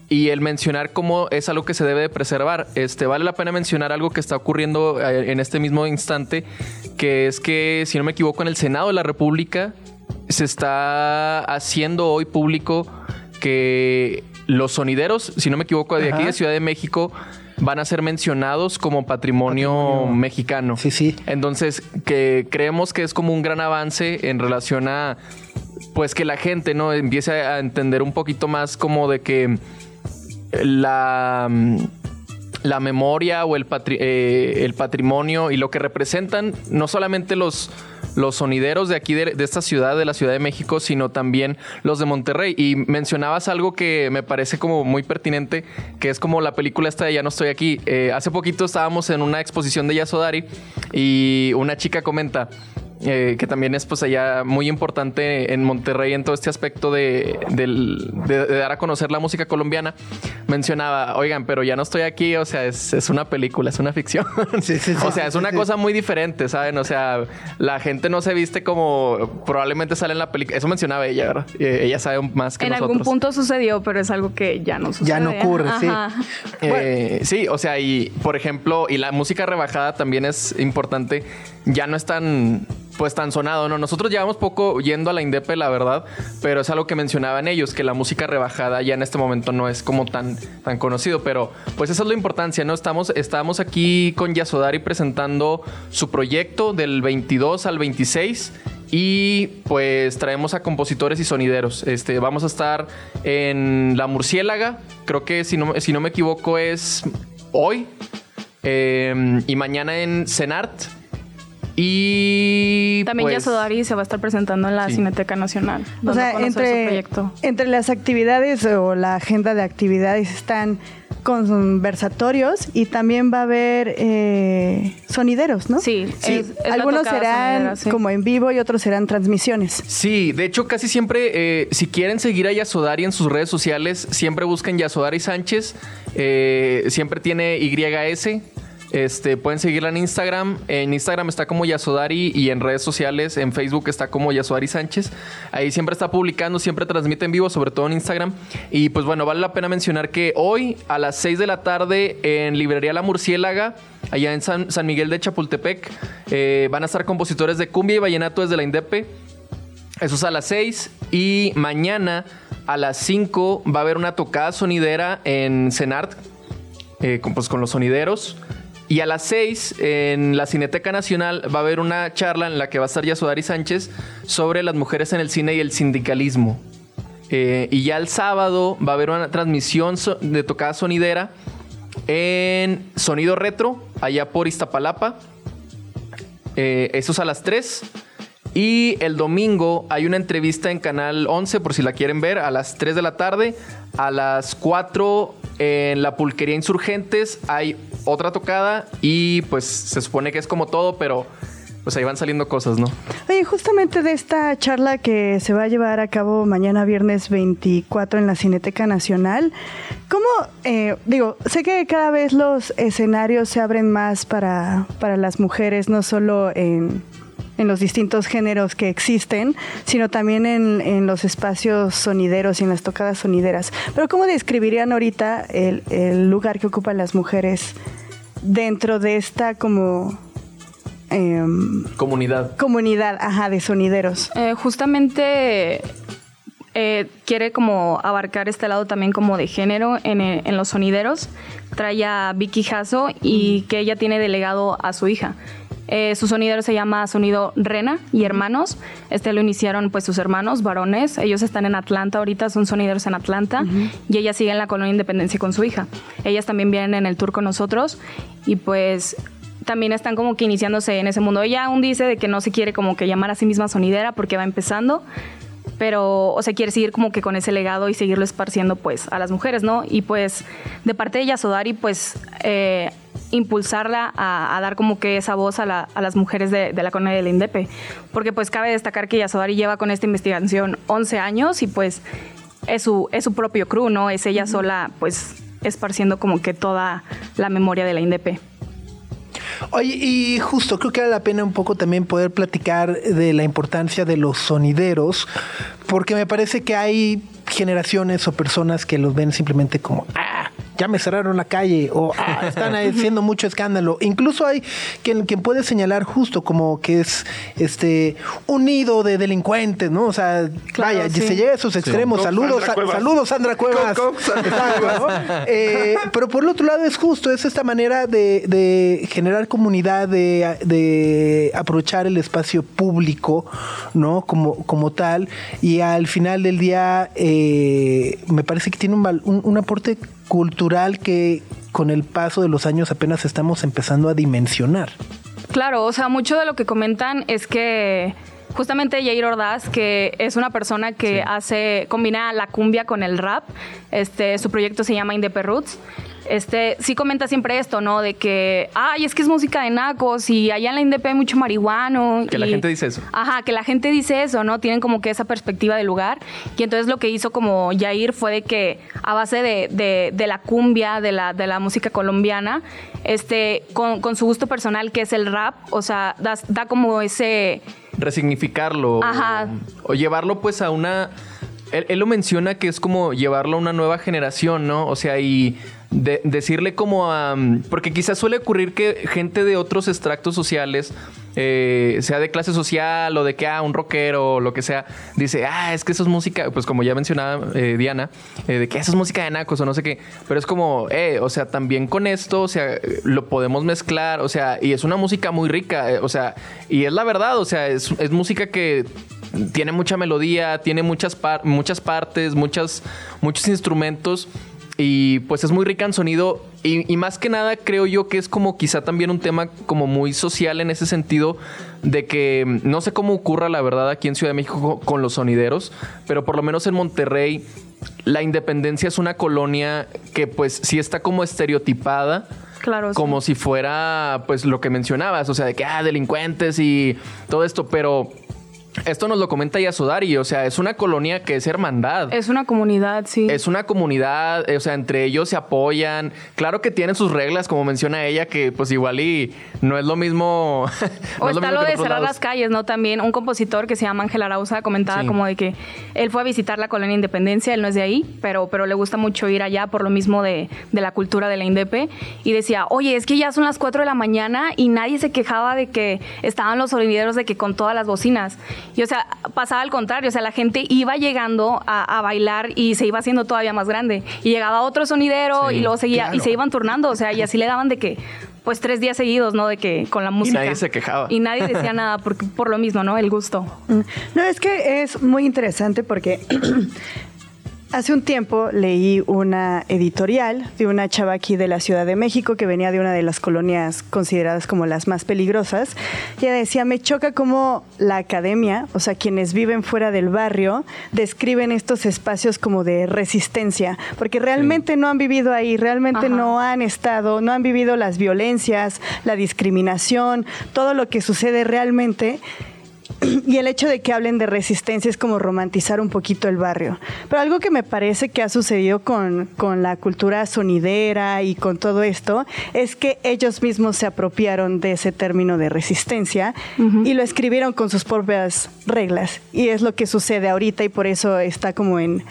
Y el mencionar cómo es algo que se debe de preservar. Este, vale la pena mencionar algo que está ocurriendo eh, en este mismo instante, que es que, si no me equivoco, en el Senado de la República se está haciendo hoy público que los sonideros, si no me equivoco, de aquí de Ciudad de México, van a ser mencionados como patrimonio, Patrimonio. mexicano. Sí, sí. Entonces, que creemos que es como un gran avance en relación a, pues que la gente, ¿no? Empiece a entender un poquito más como de que la, la memoria o el, patri- eh, el patrimonio y lo que representan no solamente los, los sonideros de aquí, de, de esta ciudad, de la Ciudad de México, sino también los de Monterrey. Y mencionabas algo que me parece como muy pertinente, que es como la película esta de Ya no estoy aquí. Eh, hace poquito estábamos en una exposición de Yasodari y una chica comenta, eh, que también es pues allá muy importante en Monterrey en todo este aspecto de, del- de- de dar a conocer la música colombiana, mencionaba, oigan, pero ya no estoy aquí, o sea, es, es una película, es una ficción. Sí, sí, sí, (laughs) o sea, es una cosa muy diferente, ¿saben? O sea, la gente no se viste como probablemente sale en la película. Eso mencionaba ella, ¿verdad? Eh, ella sabe más que En nosotros. algún punto sucedió, pero es algo que ya no sucede. Ya no ocurre, sí. Eh, sí, o sea, y por ejemplo, y la música rebajada también es importante, ya no es tan pues tan sonado, ¿no? Nosotros llevamos poco yendo a la Indepe, la verdad, pero es algo que mencionaban ellos, que la música rebajada ya en este momento no es como tan, tan conocido, pero pues esa es la importancia, ¿no? Estamos, aquí con Yasodari presentando su proyecto del 22 al 26 y pues traemos a compositores y sonideros. Este, vamos a estar en La Murciélaga, creo que si no, si no me equivoco es hoy. eh, y mañana en Senart. Y También pues, Yasodari se va a estar presentando en la Sí. Cineteca Nacional. O sea, entre, proyecto. entre las actividades o la agenda de actividades están conversatorios y también va a haber eh, sonideros, ¿no? Sí, Sí, es- es la algunos serán sonidera, sí. como en vivo y otros serán transmisiones. Sí, de hecho casi siempre, eh, si quieren seguir a Yasodari en sus redes sociales, siempre busquen Yasodari Sánchez, eh, siempre tiene YS. Este, pueden seguirla en Instagram. En Instagram está como Yasodari y en redes sociales, en Facebook está como Yasodari Sánchez. Ahí siempre está publicando, siempre transmite en vivo, sobre todo en Instagram. Y pues bueno, vale la pena mencionar que hoy a las 6 de la tarde en Librería La Murciélaga, allá en San, Miguel de Chapultepec, eh, van a estar compositores de cumbia y vallenato desde la Indepe. Eso es a las 6 y mañana a las 5 va a haber una tocada sonidera en Senart, eh, pues, con los sonideros. Y a las 6 en la Cineteca Nacional va a haber una charla en la que va a estar Yasodari Sánchez sobre las mujeres en el cine y el sindicalismo. Eh, y ya el sábado va a haber una transmisión de tocada sonidera en Sonido Retro, allá por Iztapalapa. Eh, eso es a las 3. Y el domingo hay una entrevista en Canal 11, por si la quieren ver, a las 3 de la tarde. A las 4 en la Pulquería Insurgentes hay otra tocada. Y pues se supone que es como todo, pero pues ahí van saliendo cosas, ¿no? Oye, justamente de esta charla que se va a llevar a cabo mañana viernes 24 en la Cineteca Nacional, ¿cómo, eh, digo, sé que cada vez los escenarios se abren más para, para las mujeres, no solo en, en los distintos géneros que existen, sino también en, en los espacios sonideros y en las tocadas sonideras. Pero ¿cómo describirían ahorita el, el lugar que ocupan las mujeres dentro de esta como... em, Comunidad. comunidad, ajá, de sonideros. Eh, justamente eh, quiere como abarcar este lado también como de género en, eh, en los sonideros. Trae a Vicky Jasso y que ella tiene delegado a su hija. Eh, su sonidero se llama Sonido Rena y Hermanos. Este lo iniciaron pues sus hermanos varones. Ellos están en Atlanta ahorita, son sonideros en Atlanta y ella sigue en la colonia Independencia con su hija. Ellas también vienen en el tour con nosotros y pues también están como que iniciándose en ese mundo. Ella aún dice de que no se quiere como que llamar a sí misma sonidera porque va empezando, pero o sea, quiere seguir como que con ese legado y seguirlo esparciendo pues a las mujeres, ¿no? Y pues de parte de Yasodari pues eh, impulsarla a, a dar como que esa voz a, la- a las mujeres de, de la colonia del INDEPE, porque pues cabe destacar que Yasodari lleva con esta investigación 11 años y pues es su, es su propio crew, ¿no? Es ella sola pues esparciendo como que toda la memoria de la INDEPE. Oye, y justo creo que vale la pena un poco también poder platicar de la importancia de los sonideros, porque me parece que hay generaciones o personas que los ven simplemente como, ah, ya me cerraron la calle, o ah, (laughs) están haciendo mucho escándalo. Incluso hay quien, quien puede señalar justo como que es este un nido de delincuentes, ¿no? O sea, Claro, vaya, sí. se llega a esos extremos. Saludos, Sandra Cuevas. saludos, Sandra Cuevas. Eh, pero por el otro lado es justo, es esta manera de, de generar comunidad, de, de aprovechar el espacio público, ¿no? Como, como tal. Y al final del día eh, me parece que tiene un, un- un aporte cultural que con el paso de los años apenas estamos empezando a dimensionar. Claro, o sea, mucho de lo que comentan es que justamente Jair Ordaz, que es una persona que hace, combina la cumbia con el rap, este, su proyecto se llama Indepe Roots. Este, sí comenta siempre esto, ¿no? De que, ay, es que es música de nacos y allá en la Indepe hay mucho marihuano. Que la gente dice eso. Ajá, que la gente dice eso, ¿no? Tienen como que esa perspectiva del lugar. Y entonces lo que hizo como Jair fue de que a base de, de- de la cumbia, de la, de la música colombiana, este, con, con su gusto personal que es el rap, o sea, da, da como ese... resignificarlo Ajá. O, o llevarlo pues a una él, él lo menciona que es como llevarlo a una nueva generación, ¿no? O sea, y de- decirle como a... Porque quizás suele ocurrir que gente de otros extractos sociales, eh, sea de clase social o de que, ah, un rockero o lo que sea, dice, ah, es que eso es música, pues como ya mencionaba eh, Diana, eh, de que eso es música de nacos o no sé qué, pero es como, eh, o sea, también con esto, o sea, lo podemos mezclar, o sea, y es una música muy rica, eh, o sea, y es la verdad, o sea, es, es música que tiene mucha melodía, tiene muchas, par- muchas partes, muchas, muchos instrumentos. Y pues es muy rica en sonido. Y, y más que nada creo yo que es como quizá también un tema como muy social en ese sentido. De que no sé cómo ocurra la verdad aquí en Ciudad de México con los sonideros. Pero por lo menos en Monterrey la independencia es una colonia que pues sí está como estereotipada. Claro, sí. Como si fuera pues lo que mencionabas. O sea, de que, ah, delincuentes y todo esto. Pero... Esto nos lo comenta Yasodari, o sea, es una colonia que es hermandad. Es una comunidad, sí. Es una comunidad, eh, o sea, entre ellos se apoyan. Claro que tienen sus reglas, como menciona ella, que pues igual y no es lo mismo. (laughs) no O es está mismo lo de cerrar lados. las calles, ¿no? También un compositor que se llama Ángel Arauza comentaba Sí. como de que él fue a visitar la colonia Independencia, él no es de ahí, pero, pero le gusta mucho ir allá por lo mismo de, de la cultura de la Indepe. Y decía, oye, es que ya son las 4 de la mañana y nadie se quejaba de que estaban los sonideros de que con todas las bocinas. Y o sea, pasaba al contrario, o sea, la gente iba llegando a, a bailar y se iba haciendo todavía más grande. Y llegaba otro sonidero Sí, y luego seguía, y se iban turnando, o sea, y así le daban de que, pues tres días seguidos, ¿no? De que con la música. nadie se quejaba. Y nadie decía (laughs) nada porque, por lo mismo, ¿no? El gusto. Mm. No, es que es muy interesante porque (clears throat) Hace un tiempo leí una editorial de una chava aquí de la Ciudad de México que venía de una de las colonias consideradas como las más peligrosas. Y ella decía, me choca cómo la academia, o sea, quienes viven fuera del barrio, describen estos espacios como de resistencia, porque realmente no han vivido ahí, realmente Ajá. no han estado, no han vivido las violencias, la discriminación, todo lo que sucede realmente. (clears throat) Y el hecho de que hablen de resistencia es como romantizar un poquito el barrio. Pero algo que me parece que ha sucedido con, con la cultura sonidera y con todo esto es que ellos mismos se apropiaron de ese término de resistencia y lo escribieron con sus propias reglas. Y es lo que sucede ahorita y por eso está como en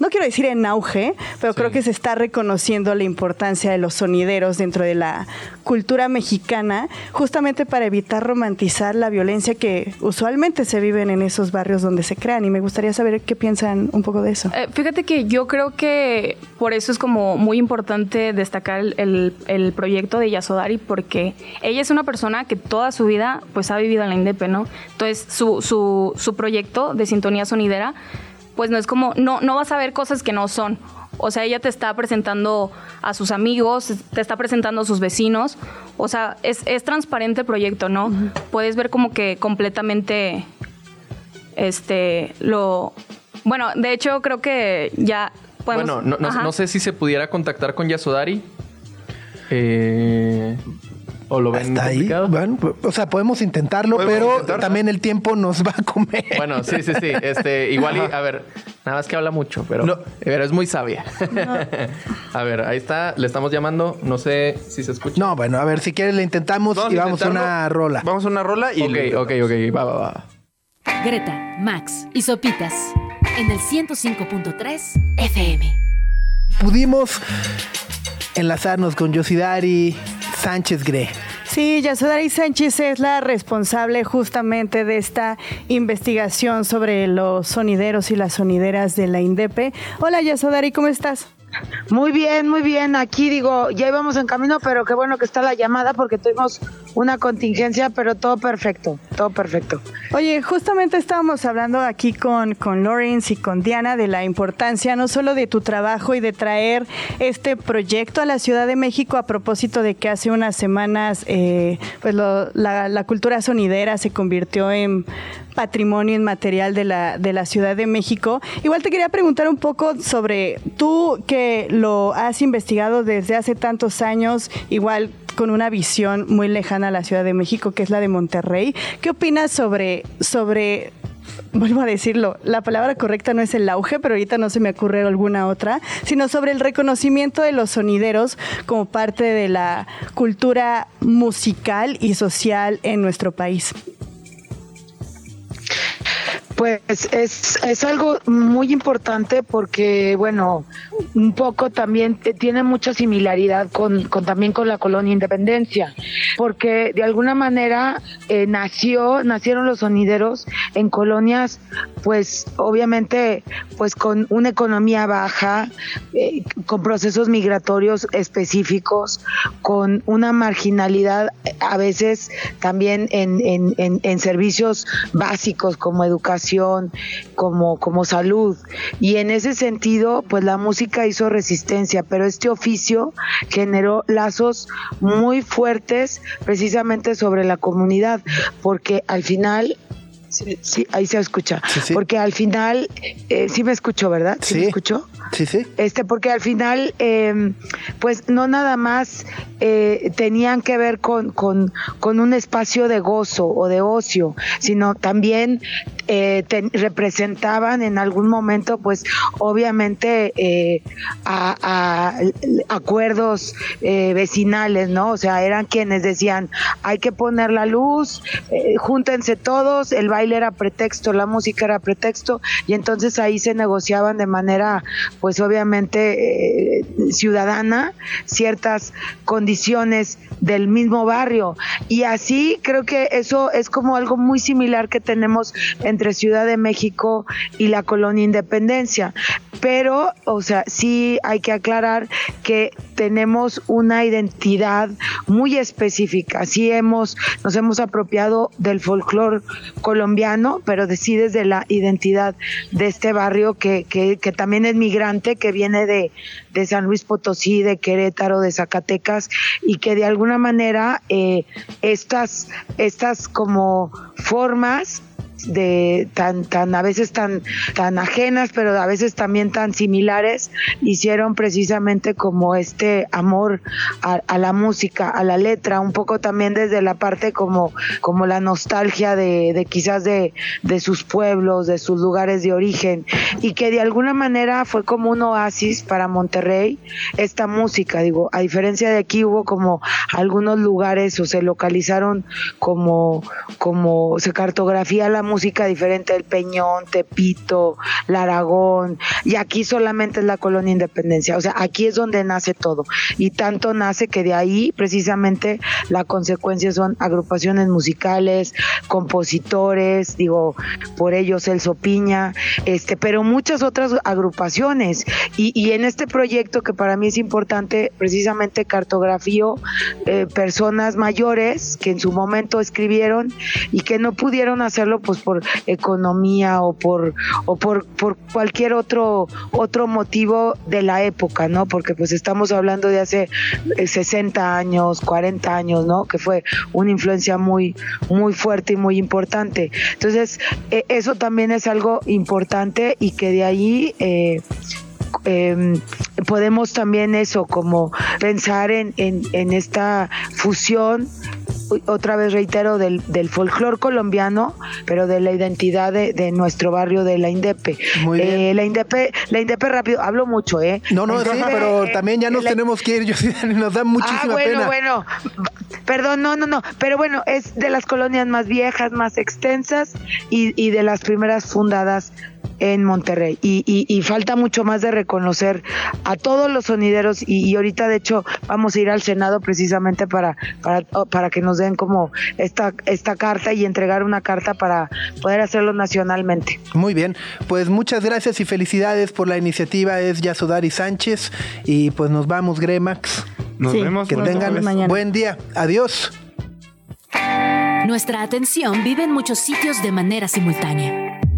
no quiero decir en auge, pero creo que se está reconociendo la importancia de los sonideros dentro de la cultura mexicana, justamente para evitar romantizar la violencia que usualmente se viven en esos barrios donde se crean. Y me gustaría saber qué piensan un poco de eso. Eh, fíjate que yo creo que por eso es como muy importante destacar el, el- el proyecto de Yasodari porque ella es una persona que toda su vida pues ha vivido en la INDEP, ¿no? Entonces su, su, su proyecto de sintonía sonidera pues no es como, no, no vas a ver cosas que no son. O sea, ella te está presentando a sus amigos, te está presentando a sus vecinos. O sea, es, es transparente el proyecto, ¿no? Puedes ver como que completamente este lo bueno de hecho creo que ya podemos Bueno, no, no- no sé si se pudiera contactar con Yasodari. Eh, ¿O lo ven Hasta ahí. complicado? Bueno, pues, o sea, podemos intentarlo, Podemos pero intentarlo. también el tiempo nos va a comer. Bueno, sí, sí, sí. Este, igual y, a ver, nada más que habla mucho, pero, No. pero es muy sabia. a ver, ahí está, le estamos llamando. No sé si se escucha. No, bueno, a ver, si quieres le intentamos y vamos a una rola. Vamos a una rola y. Ok, ok, ok, va, va, va. Greta, Max y Sopitas en el 105.3 FM. Pudimos enlazarnos con Yosidari Sánchez Gre. Sí, Yasodari Sánchez es la responsable justamente de esta investigación sobre los sonideros y las sonideras de la INDEPE. Hola Yasodari, ¿cómo estás? Muy bien, muy bien. Aquí digo, ya íbamos en camino, pero qué bueno que está la llamada porque tuvimos una contingencia, pero todo perfecto, todo perfecto. Oye, justamente estábamos hablando aquí con, con Lawrence y con Diana de la importancia no solo de tu trabajo y de traer este proyecto a la Ciudad de México a propósito de que hace unas semanas eh, pues lo- la, la cultura sonidera se convirtió en patrimonio inmaterial de la, de la Ciudad de México. Igual te quería preguntar un poco sobre tú que lo has investigado desde hace tantos años, igual con una visión muy lejana a la Ciudad de México, que es la de Monterrey. ¿Qué opinas sobre, sobre vuelvo a decirlo, la palabra correcta no es el auge, pero ahorita no se me ocurre alguna otra, sino sobre el reconocimiento de los sonideros como parte de la cultura musical y social en nuestro país? Pues es, es algo muy importante porque, bueno, un poco también tiene mucha similaridad con, con también con la colonia Independencia, porque de alguna manera eh, nació, nacieron los sonideros en colonias, pues obviamente, pues con una economía baja, eh, con procesos migratorios específicos, con una marginalidad eh, a veces también en, en, en servicios básicos como educación, como, como salud. Y en ese sentido, pues la música hizo resistencia, pero este oficio generó lazos muy fuertes precisamente sobre la comunidad, porque al final... Sí, sí, ahí se escucha. Sí, sí. Porque al final, eh, sí me escucho, ¿verdad? ¿Sí, me Sí. escucho? Sí, sí. Este, porque al final, eh, pues no nada más eh, tenían que ver con, con, con un espacio de gozo o de ocio, sino también eh, te- representaban en algún momento, pues obviamente, eh, a, a acuerdos eh, vecinales, ¿no? O sea, eran quienes decían, hay que poner la luz, júntense todos, el baile era pretexto, la música era pretexto, y entonces ahí se negociaban de manera, pues obviamente, eh, ciudadana, ciertas condiciones del mismo barrio. Y así creo que eso es como algo muy similar que tenemos entre Ciudad de México y la colonia Independencia. Pero, o sea, sí hay que aclarar que tenemos una identidad muy específica. Sí hemos, nos hemos apropiado del folclore colombiano, pero sí desde la identidad de este barrio que, que, que también es migrante, que viene de, de San Luis Potosí, de Querétaro, de Zacatecas, y que de alguna manera eh, estas, estas como formas de tan tan a veces tan tan ajenas pero a veces también tan similares hicieron precisamente como este amor a, a la música a la letra un poco también desde la parte como como la nostalgia de, de quizás de, de sus pueblos de sus lugares de origen y que de alguna manera fue como un oasis para Monterrey esta música digo a diferencia de aquí hubo como algunos lugares o se localizaron como como se cartografía la música diferente del Peñón, Tepito, la Aragón, y aquí solamente es la colonia Independencia, o sea, aquí es donde nace todo, y tanto nace que de ahí precisamente la consecuencia son agrupaciones musicales, compositores, digo, por ellos Celso Piña, este, pero muchas otras agrupaciones, y, y en este proyecto que para mí es importante, precisamente cartografío eh, personas mayores que en su momento escribieron y que no pudieron hacerlo pues por economía o por o por, por cualquier otro otro motivo de la época, ¿no? Porque pues estamos hablando de hace eh, 60 años, 40 años, ¿no? Que fue una influencia muy muy fuerte y muy importante. Entonces, eh, eso también es algo importante y que de ahí eh, eh, podemos también eso, como pensar en, en, en esta fusión, otra vez reitero, del, del folclore colombiano, pero de la identidad de, de nuestro barrio de la Indepe. Muy bien. Eh, la Indepe, la Indepe rápido, hablo mucho, ¿eh? No, no, Indepe, pero eh, también ya nos la- tenemos que ir, (laughs) yo nos da muchísima ah, bueno, pena. bueno. Perdón, no, no, no. Pero bueno, es de las colonias más viejas, más extensas y, y de las primeras fundadas en Monterrey. Y, y- y falta mucho más de reconocer a todos los sonideros y, y ahorita de hecho vamos a ir al Senado precisamente para, para, para que nos den como esta, esta carta y entregar una carta para poder hacerlo nacionalmente. Muy bien, pues muchas gracias y felicidades por la iniciativa, es Yasodari Sánchez y pues nos vamos, Gremax. Nos Sí. vemos. Que Nos tengan vemos mañana. buen día. Adiós. Nuestra atención vive en muchos sitios de manera simultánea.